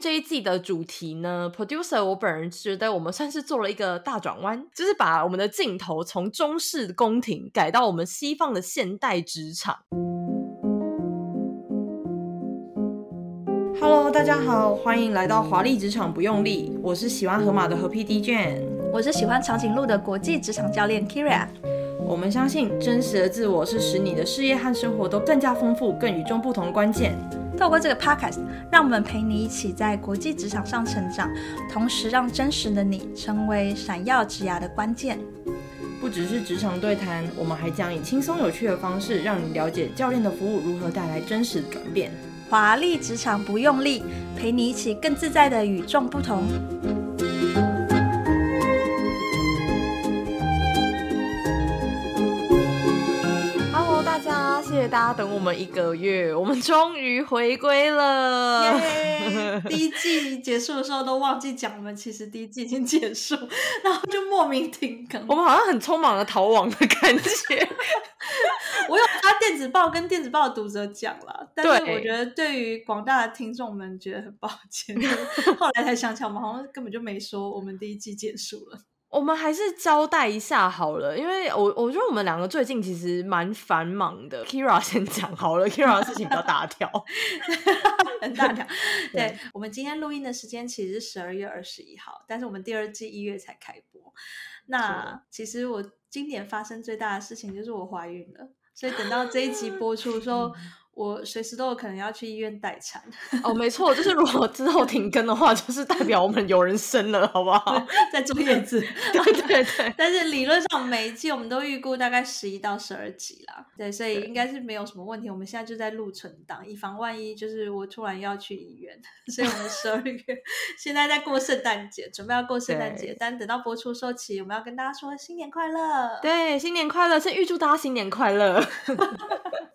这一季的主题呢，Producer 我本人觉得我们算是做了一个大转弯，就是把我们的镜头从中式的宫廷改到我们西方的现代职场。Hello，大家好，欢迎来到华丽职场不用力，我是喜欢河马的河 PD Jane，我是喜欢长颈鹿的国际职场教练 Kyria。我们相信真实的自我是使你的事业和生活都更加丰富、更与众不同的关键。透过这个 podcast，让我们陪你一起在国际职场上成长，同时让真实的你成为闪耀职涯的关键。不只是职场对谈，我们还将以轻松有趣的方式，让你了解教练的服务如何带来真实的转变。华丽职场不用力，陪你一起更自在的与众不同。谢谢大家等我们一个月，我们终于回归了。Yeah, 第一季结束的时候都忘记讲，我们其实第一季已经结束，然后就莫名停更。我们好像很匆忙的逃亡的感觉。我有发电子报跟电子报的读者讲了，但是我觉得对于广大的听众们觉得很抱歉。后来才想起来，我们好像根本就没说我们第一季结束了。我们还是交代一下好了，因为我我觉得我们两个最近其实蛮繁忙的。Kyria 先讲好了，Kyria 的事情比较大条，很大条。对，对我们今天录音的时间其实是十二月二十一号，但是我们第二季一月才开播。那其实我今年发生最大的事情就是我怀孕了，所以等到这一集播出的时候。我随时都有可能要去医院待产哦，没错，就是如果之后停更的话，就是代表我们有人生了，好不好？在坐月子，对对对。但是理论上每一季我们都预估大概十一到十二集啦，对，所以应该是没有什么问题。我们现在就在录存档，以防万一，就是我突然要去医院，所以我们十二月现在在过圣诞节，准备要过圣诞节，但等到播出收期，我们要跟大家说新年快乐，对，新年快乐，先预祝大家新年快乐。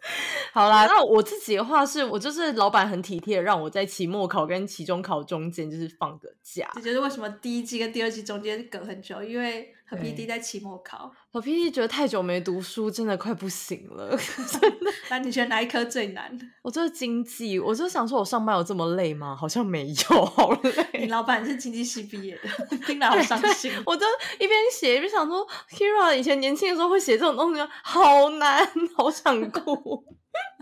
好啦，那我自己的话是，我就是老板很体贴，让我在期末考跟期中考中间就是放个假。这就是为什么第一季跟第二季中间隔很久，因为和 PD 在期末考。和 PD 觉得太久没读书，真的快不行了。那你觉得哪一科最难？我就是经济，我就想说，我上班有这么累吗？好像没有，好累。你老板是经济系毕业的，听了好伤心。我就一边写一边想说，Kyria 以前年轻的时候会写这种东西，好难，好想哭。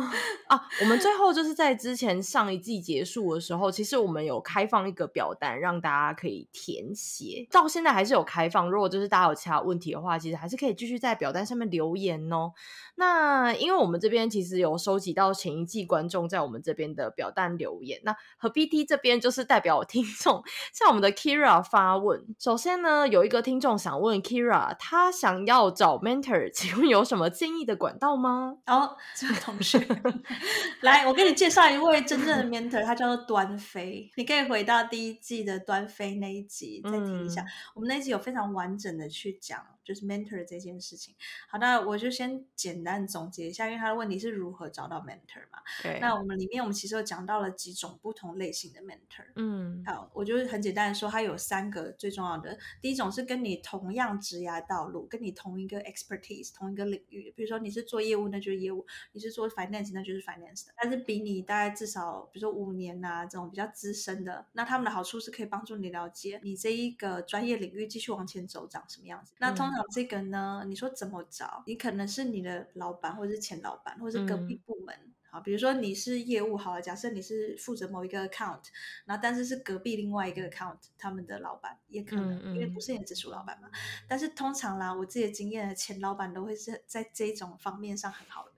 啊！我们最后就是在之前上一季结束的时候，其实我们有开放一个表单让大家可以填写，到现在还是有开放。如果就是大家有其他问题的话，其实还是可以继续在表单上面留言哦。那因为我们这边其实有收集到前一季观众在我们这边的表单留言，那和 BT 这边就是代表听众向我们的 Kira 发问。首先呢，有一个听众想问 Kira，他想要找 mentor，请问有什么建议的管道吗？哦，这位同学。来，我给你介绍一位真正的 mentor，他叫做端飞。你可以回到第一季的端飞那一集再听一下，嗯、我们那一集有非常完整的去讲。就是 mentor 这件事情。好，那我就先简单总结一下，因为他的问题是如何找到 mentor 嘛。对。那我们里面我们其实有讲到了几种不同类型的 mentor。嗯。好，我就是很简单的说，它有三个最重要的。第一种是跟你同样职涯道路，跟你同一个 expertise，同一个领域。比如说你是做业务，那就是业务；你是做 finance，那就是 finance 的。但是比你大概至少，比如说五年呐、啊，这种比较资深的，那他们的好处是可以帮助你了解你这一个专业领域继续往前走长什么样子。那通常这个呢？你说怎么找？你可能是你的老板，或者是前老板，或者是隔壁部门。嗯、好，比如说你是业务，好了，假设你是负责某一个 account，然后但是是隔壁另外一个 account，他们的老板也可能，嗯嗯、因为不是你的直属老板嘛。但是通常啦，我自己的经验，前老板都会是在这种方面上很好的。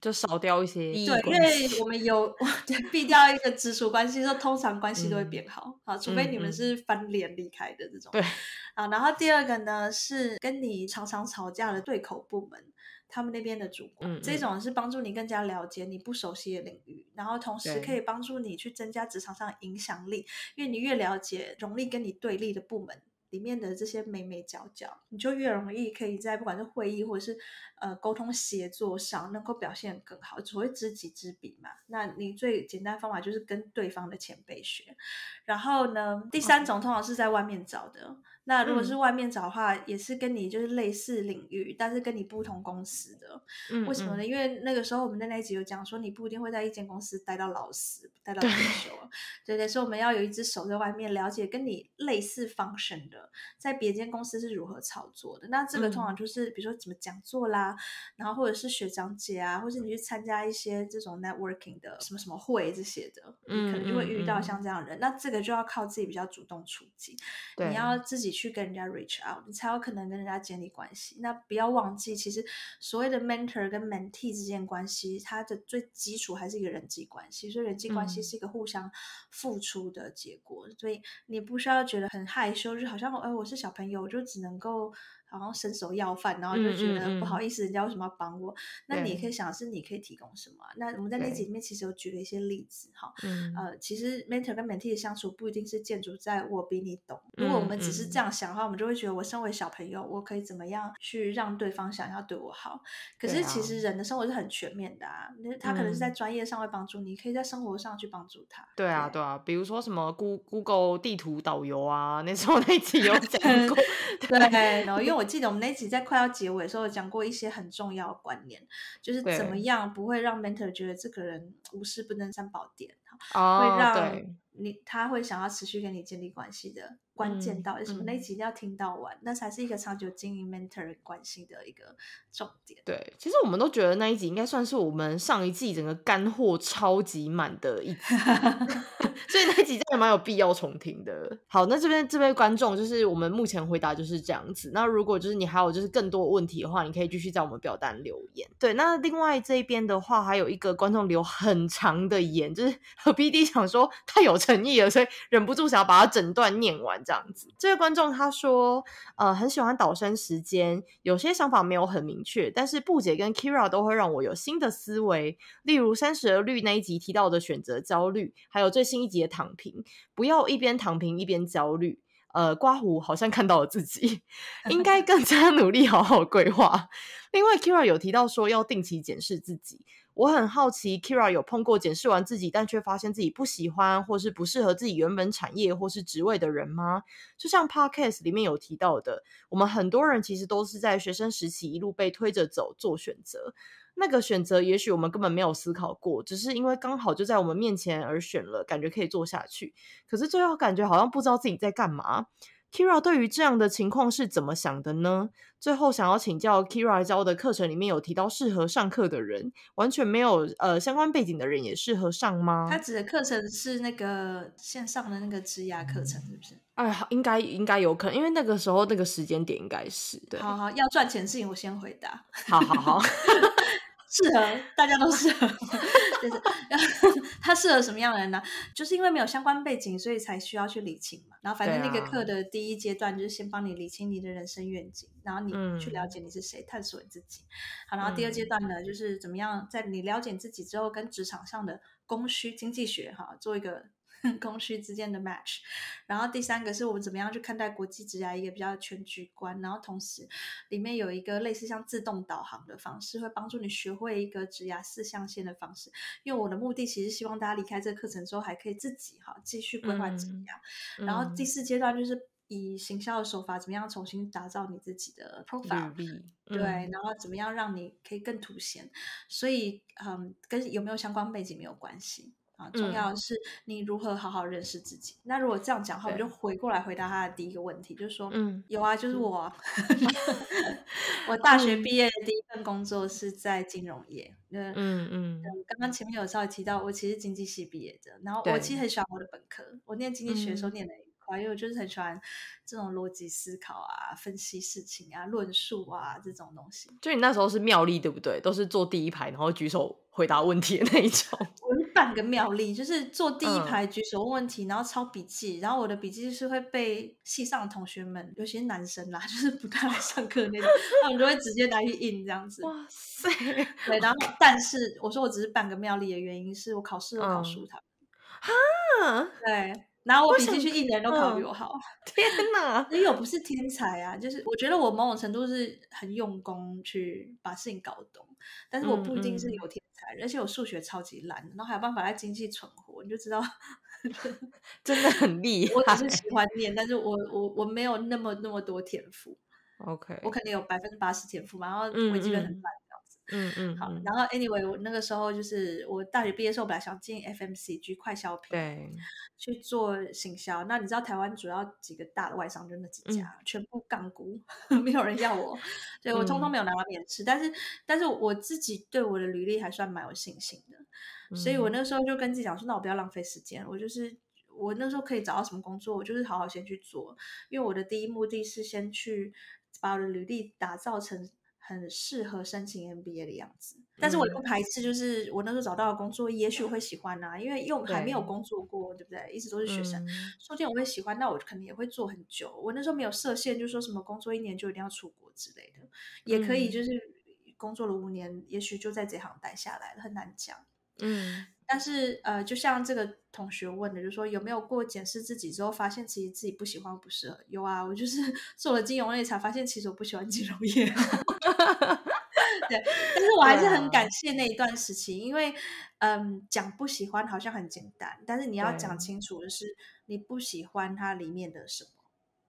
就少掉一些，对，因为我们有避掉一个直属关系，说通常关系都会变好，好、嗯，除非你们是翻脸离开的这种。对，啊，然后第二个呢是跟你常常吵架的对口部门。他们那边的主管，这种是帮助你更加了解你不熟悉的领域，然后同时可以帮助你去增加职场上的影响力，因为你越了解容易跟你对立的部门。里面的这些眉眉角角，你就越容易可以在不管是会议或者是呃沟通协作上，能够表现更好。所谓知己知彼嘛，那你最简单的方法就是跟对方的前辈学。然后呢，第三种通常是在外面找的。那如果是外面找的话，嗯、也是跟你就是类似领域，但是跟你不同公司的。嗯，为什么呢？因为那个时候我们在那一集有讲说，你不一定会在一间公司待到老死，待到退休。对对，所以我们要有一只手在外面了解跟你类似 function 的，在别间公司是如何操作的。那这个通常就是比如说怎么讲座啦，嗯、然后或者是学长姐啊，或者你去参加一些这种 networking 的什么什么会这些的，可能就会遇到像这样的人。嗯、那这个就要靠自己比较主动出击，对你要自己去。去跟人家 reach out，你才有可能跟人家建立关系。那不要忘记，其实所谓的 mentor 跟 mentee 之间关系，它的最基础还是一个人际关系。所以人际关系是一个互相付出的结果。嗯、所以你不需要觉得很害羞，就好像哎，我是小朋友，我就只能够。好像伸手要饭，然后就觉得不好意思，人家为什么要帮我？那你可以想是，你可以提供什么？那我们在那集里面其实有举了一些例子哈。呃，其实 mentor 跟 mentee 的相处不一定是建筑在我比你懂。如果我们只是这样想的话，我们就会觉得我身为小朋友，我可以怎么样去让对方想要对我好？可是其实人的生活是很全面的啊。他可能是在专业上会帮助你，可以在生活上去帮助他。对啊，对啊，比如说什么 Google 地图导游啊，那时候那集有讲 过。对，然后因为。我记得我们那集在快要结尾的时候，有讲过一些很重要的观念，就是怎么样不会让 mentor 觉得这个人无事不登三宝殿，哦、会让你他会想要持续跟你建立关系的。关键到底什么？那一集一定要听到完，嗯、那才是一个长久经营 mentor 关系的一个重点。对，其实我们都觉得那一集应该算是我们上一季整个干货超级满的一集，所以那一集真的蛮有必要重听的。好，那这边这位观众就是我们目前回答就是这样子。那如果就是你还有就是更多问题的话，你可以继续在我们表单留言。对，那另外这一边的话，还有一个观众留很长的言，就是 和 PD 想说太有诚意了，所以忍不住想要把它整段念完。这样子，这位观众他说，呃，很喜欢导生时间，有些想法没有很明确，但是布姐跟 Keira 都会让我有新的思维。例如三十而绿那一集提到的选择焦虑，还有最新一集的躺平，不要一边躺平一边焦虑。呃，刮胡好像看到了自己，应该 更加努力，好好规划。另外，Keira 有提到说要定期检视自己。我很好奇，Kira 有碰过检视完自己，但却发现自己不喜欢或是不适合自己原本产业或是职位的人吗？就像 Podcast 里面有提到的，我们很多人其实都是在学生时期一路被推着走做选择，那个选择也许我们根本没有思考过，只是因为刚好就在我们面前而选了，感觉可以做下去。可是最后感觉好像不知道自己在干嘛。Keira 对于这样的情况是怎么想的呢？最后想要请教 Keira 教的课程里面有提到适合上课的人，完全没有呃相关背景的人也适合上吗？他指的课程是那个线上的那个职涯课程，是不是？哎，应该应该有可能，因为那个时候那个时间点应该是对。好好，要赚钱的事情我先回答。好好好。适合大家都适合，就是 他适合什么样的人呢？就是因为没有相关背景，所以才需要去理清嘛。然后反正那个课的第一阶段就是先帮你理清你的人生愿景，然后你去了解你是谁，探索你自己。好，然后第二阶段呢，就是怎么样在你了解你自己之后，跟职场上的供需经济学哈做一个。供需之间的 match，然后第三个是我们怎么样去看待国际职涯一个比较全局观，然后同时里面有一个类似像自动导航的方式，会帮助你学会一个职涯四象限的方式。因为我的目的其实希望大家离开这个课程之后还可以自己哈继续规划职涯。嗯、然后第四阶段就是以行销的手法，怎么样重新打造你自己的 profile，、嗯、对，然后怎么样让你可以更凸显。所以嗯，跟有没有相关背景没有关系。重要的是你如何好好认识自己。嗯、那如果这样讲的话，我就回过来回答他的第一个问题，就是说，嗯，有啊，就是我、啊，我大学毕业的第一份工作是在金融业。嗯嗯嗯。刚刚前面有稍微提到，我其实经济系毕业的，然后我其实很喜欢我的本科，我念经济学的时候念的很快，因为我就是很喜欢这种逻辑思考啊、分析事情啊、论述啊这种东西。就你那时候是妙丽对不对？都是坐第一排，然后举手回答问题的那一种。半个妙丽，就是坐第一排举手问问题，嗯、然后抄笔记，然后我的笔记是会被系上的同学们，有些男生啦，就是不太来上课那种，他们就会直接拿去印这样子。哇塞！对，然后 但是我说我只是半个妙丽的原因是我考试都考输他们。哈、嗯，对。拿我笔记去印的人都考比我好，天哪！因为我不是天才啊，就是我觉得我某种程度是很用功去把事情搞懂，但是我不一定是有天而且我数学超级烂，然后还有办法在经济存活，你就知道 真的很厉害。我只是喜欢念，但是我我我没有那么那么多天赋。OK，我肯定有百分之八十天赋嘛，然后微积分很烂。嗯嗯，好，然后 anyway，我那个时候就是我大学毕业的时候，本来想进 FMCG 快消品，对，去做行销。那你知道台湾主要几个大的外商就那几家，嗯、全部杠股，没有人要我，对我通通没有拿到面试。嗯、但是，但是我自己对我的履历还算蛮有信心的，嗯、所以我那时候就跟自己讲说，那我不要浪费时间，我就是我那时候可以找到什么工作，我就是好好先去做，因为我的第一目的是先去把我的履历打造成。很适合申请 MBA 的样子，但是我也不排斥，就是我那时候找到的工作，也许我会喜欢啊，因为又还没有工作过，对，对不对？一直都是学生，说不定我会喜欢，那我可能也会做很久。我那时候没有设限，就说什么工作一年就一定要出国之类的，也可以，就是工作了五年，也许就在这行待下来了，很难讲。嗯。但是，呃，就像这个同学问的，就是说有没有过检视自己之后，发现其实自己不喜欢不适合？有啊，我就是 做了金融业才发现，其实我不喜欢金融业。对，但是我还是很感谢那一段时期，因为，嗯，讲不喜欢好像很简单，但是你要讲清楚的是，你不喜欢它里面的什么。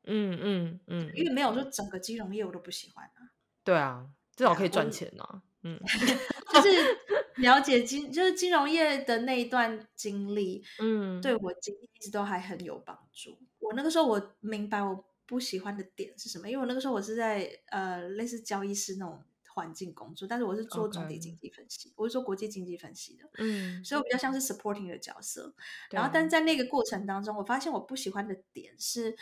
嗯嗯嗯，因为没有说整个金融业我都不喜欢啊。对啊，至少可以赚钱啊。嗯，就是。了解金就是金融业的那一段经历，嗯，对我经历一直都还很有帮助。我那个时候我明白我不喜欢的点是什么，因为我那个时候我是在呃类似交易室那种环境工作，但是我是做总体经济分析.我是做国际经济分析的，嗯，所以我比较像是 supporting 的角色。然后，但在那个过程当中，我发现我不喜欢的点是，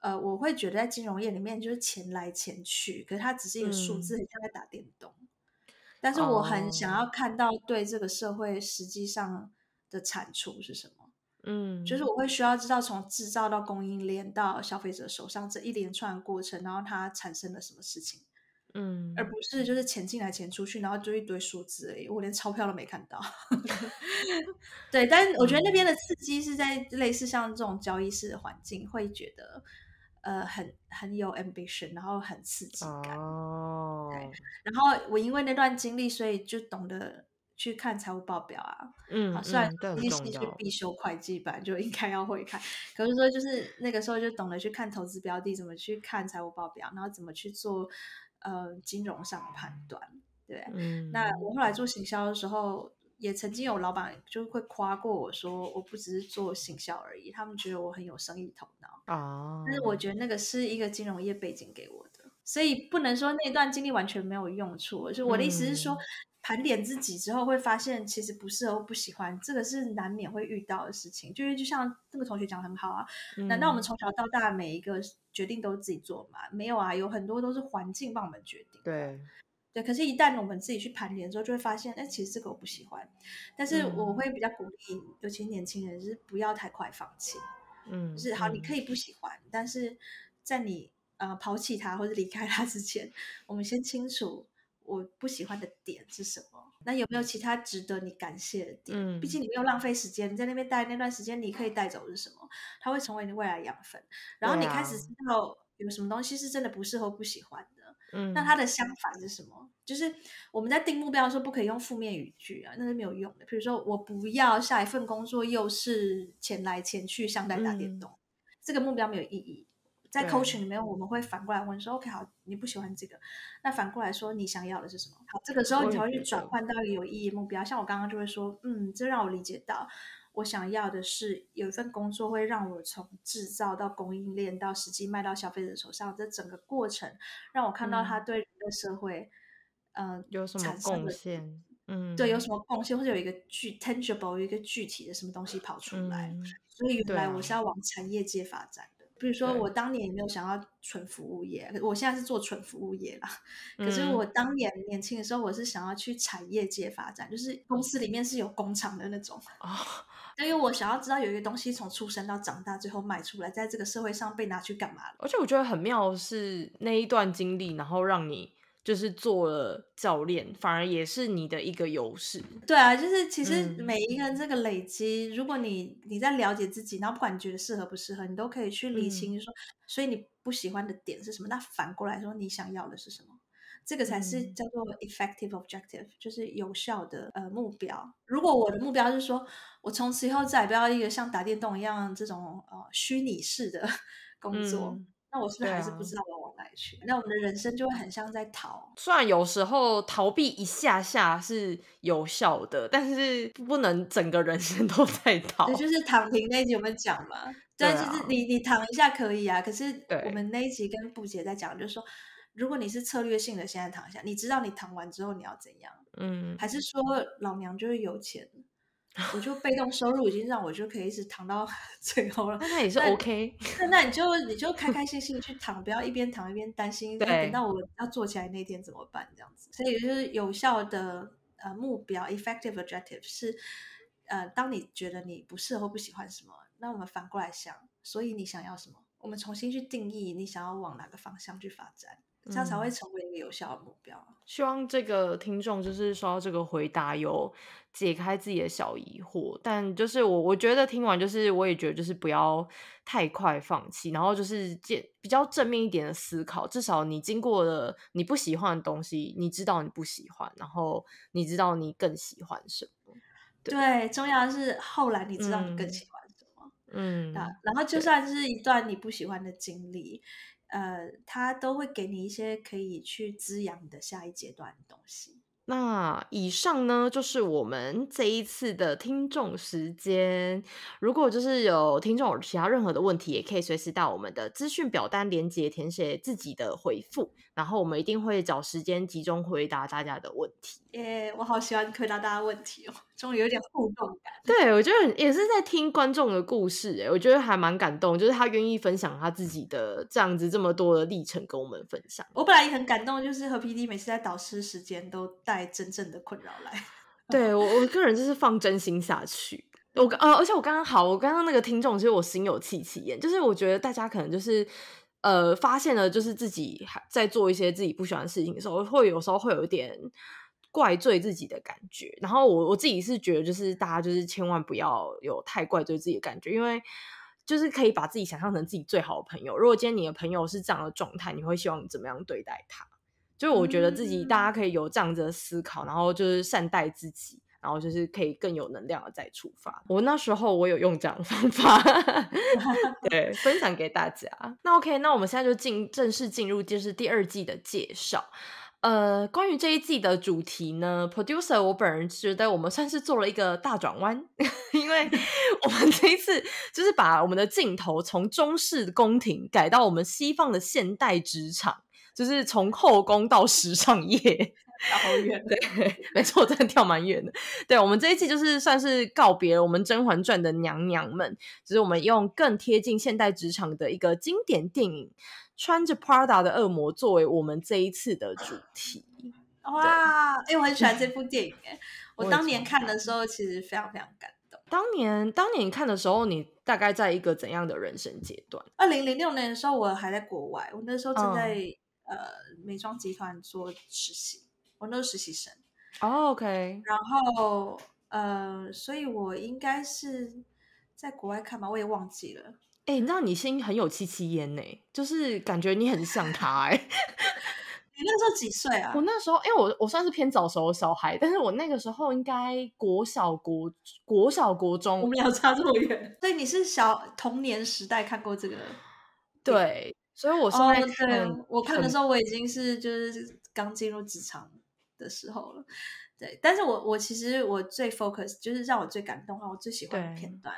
呃，我会觉得在金融业里面就是钱来钱去，可是它只是一个数字，很像在打电动。嗯但是我很想要看到对这个社会实际上的产出是什么，嗯，就是我会需要知道从制造到供应链到消费者手上这一连串过程，然后它产生了什么事情，嗯，而不是就是钱进来钱出去，然后就一堆数字而已，我连钞票都没看到。对，但是我觉得那边的刺激是在类似像这种交易式的环境，会觉得。呃，很很有 ambition，然后很刺激感。哦，对。然后我因为那段经历，所以就懂得去看财务报表啊。嗯，好，虽然一些是必修会计版就应该要会看，可是说就是那个时候就懂得去看投资标的，怎么去看财务报表，然后怎么去做呃金融上的判断。对，嗯。那我后来做行销的时候。也曾经有老板就会夸过我说，我不只是做行销而已，他们觉得我很有生意头脑啊。但是我觉得那个是一个金融业背景给我的，所以不能说那段经历完全没有用处。就我的意思是说，盘点自己之后会发现其实不适合、不喜欢，这个是难免会遇到的事情。就是就像那个同学讲很好啊，难道我们从小到大每一个决定都是自己做吗？没有啊，有很多都是环境帮我们决定。对。对，可是，一旦我们自己去盘点之后，就会发现，哎，其实这个我不喜欢。但是，我会比较鼓励，嗯、尤其年轻人，就是不要太快放弃。嗯，就是好，你可以不喜欢，嗯、但是在你呃抛弃他或者离开他之前，我们先清楚我不喜欢的点是什么。那有没有其他值得你感谢的点？嗯，毕竟你没有浪费时间，你在那边待那段时间，你可以带走的是什么？它会成为你未来养分。然后你开始知道有什么东西是真的不适合、不喜欢。嗯，那它的相反是什么？就是我们在定目标的时候，不可以用负面语句啊，那是没有用的。比如说，我不要下一份工作又是钱来钱去，像在打电动，嗯、这个目标没有意义。在 coaching 里面，我们会反过来问说：OK，好，你不喜欢这个，那反过来说，你想要的是什么？好，这个时候你才会去转换到一个有意义目标。像我刚刚就会说，嗯，这让我理解到。我想要的是有一份工作，会让我从制造到供应链到实际卖到消费者手上，这整个过程让我看到他对人类社会，嗯、呃，有什么贡献？嗯，对，有什么贡献，或者有一个具 tangible 一个具体的什么东西跑出来。嗯、所以原来我是要往产业界发展的。比如说我当年也没有想要纯服务业，我现在是做纯服务业啦。可是我当年年轻的时候，我是想要去产业界发展，就是公司里面是有工厂的那种啊。因为我想要知道有一个东西从出生到长大，最后卖出来，在这个社会上被拿去干嘛了。而且我觉得很妙的是那一段经历，然后让你。就是做了教练，反而也是你的一个优势。对啊，就是其实每一个人这个累积，嗯、如果你你在了解自己，然后不管你觉得适合不适合，你都可以去理清说，嗯、所以你不喜欢的点是什么？那反过来说，你想要的是什么？这个才是叫做 effective objective，、嗯、就是有效的呃目标。如果我的目标是说我从此以后再也不要一个像打电动一样这种呃虚拟式的 工作。嗯那我是不是还是不知道我要往哪里去？啊、那我们的人生就会很像在逃。虽然有时候逃避一下下是有效的，但是不能整个人生 都在逃。对，就是躺平那一集我们讲嘛，对，啊、就是你你躺一下可以啊。可是我们那一集跟布姐在讲，就是说，如果你是策略性的现在躺下，你知道你躺完之后你要怎样？嗯，还是说老娘就是有钱？我就被动收入已经让我就可以一直躺到 最后了，那也是 OK。那那你就你就开开心心去躺，不要一边躺一边担心，对等到我要坐起来那天怎么办？这样子，所以就是有效的呃目标，effective objective 是呃，当你觉得你不适合或不喜欢什么，那我们反过来想，所以你想要什么？我们重新去定义你想要往哪个方向去发展。这样才会成为一个有效的目标。嗯，希望这个听众就是说到这个回答有解开自己的小疑惑。但就是我我觉得听完就是我也觉得就是不要太快放弃，然后就是比较正面一点的思考。至少你经过了你不喜欢的东西，你知道你不喜欢，然后你知道你更喜欢什么。对，对，重要的是后来你知道你更喜欢什么。嗯，然后就算是一段你不喜欢的经历。呃，他都会给你一些可以去滋养你的下一阶段的东西。那以上呢，就是我们这一次的听众时间。如果就是有听众有其他任何的问题，也可以随时到我们的资讯表单连接填写自己的回复，然后我们一定会找时间集中回答大家的问题。耶，yeah, 我好喜欢回答大家问题哦，终于有点互动感。对，我觉得也是在听观众的故事，哎，我觉得还蛮感动，就是他愿意分享他自己的这样子这么多的历程跟我们分享。我本来也很感动，就是和 PD 每次在导师时间都带真正的困扰来。对我，我个人就是放真心下去。我刚呃，而且我刚刚好，我刚刚那个听众其实我心有戚戚焉，就是我觉得大家可能就是呃发现了，就是自己还在做一些自己不喜欢的事情的时候，会有时候会有一点。怪罪自己的感觉，然后我我自己是觉得，就是大家就是千万不要有太怪罪自己的感觉，因为就是可以把自己想象成自己最好的朋友。如果今天你的朋友是这样的状态，你会希望你怎么样对待他？就是我觉得自己大家可以有这样子的思考，然后就是善待自己，然后就是可以更有能量的再出发。我那时候我有用这样的方法，对，分享给大家。那 OK，那我们现在就进正式进入就是第二季的介绍。呃，关于这一季的主题呢，producer 我本人觉得我们算是做了一个大转弯，因为我们这一次就是把我们的镜头从中式宫廷改到我们西方的现代职场，就是从后宫到时尚业，好远。对，没错，真的跳蛮远的。对，我们这一季就是算是告别了我们《甄嬛传》的娘娘们，就是我们用更贴近现代职场的一个经典电影。穿着 Prada 的恶魔作为我们这一次的主题，哇！哎我很喜欢这部电影哎，我当年看的时候其实非常非常感动。当年，当年你看的时候，你大概在一个怎样的人生阶段？二零零六年的时候，我还在国外，我那时候正在、嗯、呃美妆集团做实习，我那是实习生。哦，OK。然后呃，所以我应该是在国外看吧，我也忘记了。哎、欸，你知道你声音很有戚戚焉呢，就是感觉你很像他哎。你那时候几岁啊？我那时候，因为我我算是偏早熟的小孩，但是我那个时候应该国小国国小国中，我们俩差这么远。对你是小童年时代看过这个？对，所以我现在看、哦、我看的时候，我已经是就是刚进入职场的时候了。对，但是我我其实我最 focus 就是让我最感动的话，我最喜欢的片段。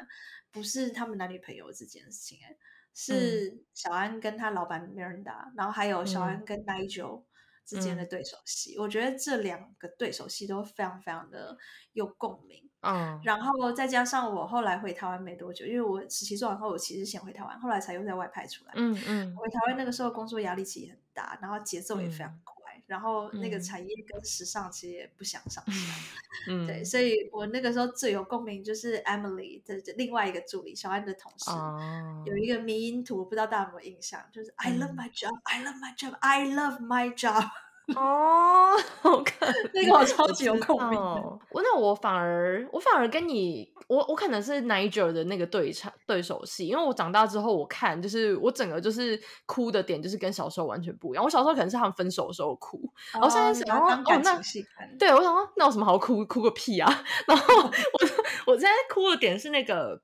不是他们男女朋友这件事情，哎，是小安跟他老板 Miranda，然后还有小安跟 Nigel 之间的对手戏，嗯、我觉得这两个对手戏都非常非常的有共鸣。嗯，然后再加上我后来回台湾没多久，因为我实习做完后，我其实先回台湾，后来才又在外派出来。嗯嗯，回台湾那个时候工作压力其实很大，然后节奏也非常快，嗯、然后那个产业跟时尚其实也不相上下。嗯，对，所以我那个时候最有共鸣就是 Emily 的另外一个助理小安的同事，哦、有一个迷因图，不知道大家有没有印象，就是 I love my job, I love my job, I love my job。哦，好看，那个我超级有共鸣。我那我反而我反而跟你，我我可能是 Nigel 的那个对唱对手戏，因为我长大之后我看，就是我整个就是哭的点就是跟小时候完全不一样。我小时候可能是他们分手的时候哭，然后现在想要感情戏看。对，我想说那有什么好哭？哭个屁啊！然后 我我现在哭的点是那个。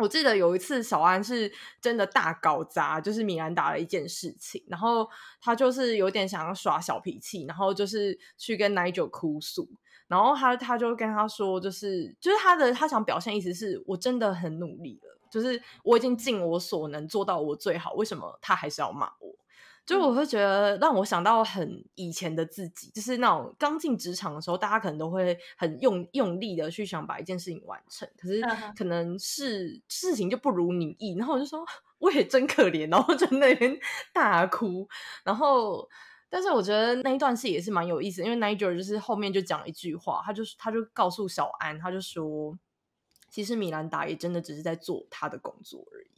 我记得有一次小安是真的大搞砸，就是米兰达的一件事情，然后他就是有点想要耍小脾气，然后就是去跟 Nigel 哭诉，然后他他就跟他说，就是就是他的他想表现意思是我真的很努力了，就是我已经尽我所能做到我最好，为什么他还是要骂我？就我会觉得让我想到很以前的自己，就是那种刚进职场的时候，大家可能都会很用用力的去想把一件事情完成，可是可能是事情就不如你意，然后我就说 我也真可怜，然后在那边大哭，然后但是我觉得那一段戏也是蛮有意思，因为 Nigel 就是后面就讲一句话，他就他就告诉小安，他就说其实米兰达也真的只是在做他的工作而已。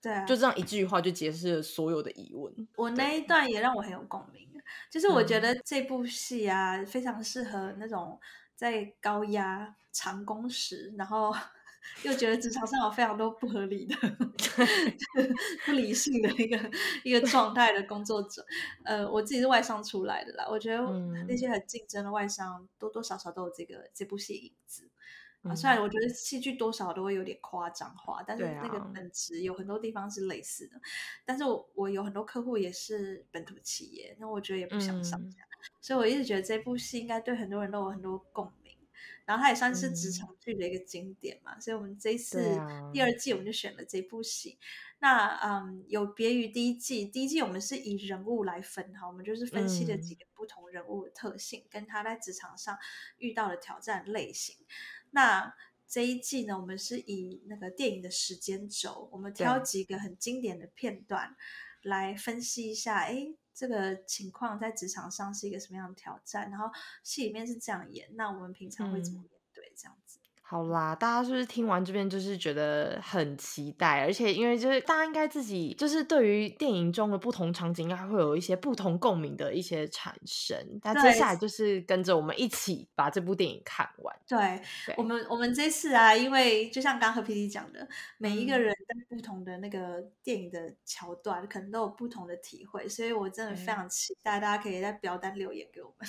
对啊，就这样一句话就解释了所有的疑问。我那一段也让我很有共鸣，就是我觉得这部戏啊，非常适合那种在高压长工时，然后又觉得职场上有非常多不合理的、不理性的一个一个状态的工作者。呃，我自己是外商出来的啦，我觉得那些很竞争的外商多多少少都有这个这部戏影子。啊，虽然我觉得戏剧多少都会有点夸张化，但是那个本质有很多地方是类似的。啊、但是我我有很多客户也是本土企业，那我觉得也不想上架，嗯、所以我一直觉得这部戏应该对很多人都有很多共鸣。然后它也算是职场剧的一个经典嘛，嗯、所以我们这一次第二季我们就选了这部戏。啊、那嗯，有别于第一季，第一季我们是以人物来分哈，我们就是分析了几个不同人物的特性，嗯、跟他在职场上遇到的挑战类型。那这一季呢，我们是以那个电影的时间轴，我们挑几个很经典的片段来分析一下，哎对，这个情况在职场上是一个什么样的挑战？然后戏里面是这样演，那我们平常会怎么面对？这样子。好啦，大家是不是听完这边就是觉得很期待？而且因为就是大家应该自己就是对于电影中的不同场景，应该会有一些不同共鸣的一些产生。那接下来就是跟着我们一起把这部电影看完。对，对我们我们这次啊，因为就像刚和 PD 讲的，每一个人在不同的那个电影的桥段，嗯、可能都有不同的体会，所以我真的非常期待大家可以在表单留言给我们。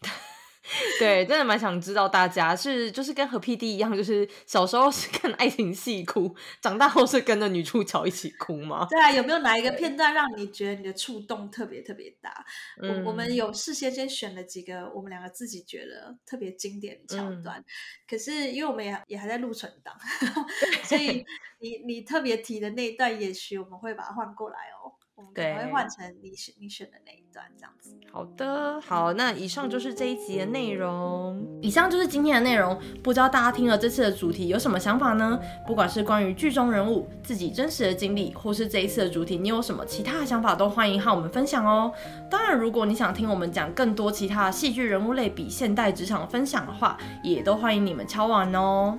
对，真的蛮想知道大家是就是跟和 PD 一样，就是小时候是看爱情戏哭，长大后是跟着女主角一起哭吗？对啊，有没有哪一个片段让你觉得你的触动特别特别大？嗯、我我们有事先先选了几个我们两个自己觉得特别经典的桥段，嗯、可是因为我们也也还在录存档，所以你你特别提的那一段，也许我们会把它换过来哦。我们可能会换成你选你选的那一段这样子。好的，好，那以上就是这一集的内容。以上就是今天的内容。不知道大家听了这次的主题有什么想法呢？不管是关于剧中人物、自己真实的经历，或是这一次的主题，你有什么其他的想法，都欢迎和我们分享哦。当然，如果你想听我们讲更多其他戏剧人物类比现代职场分享的话，也都欢迎你们敲碗哦。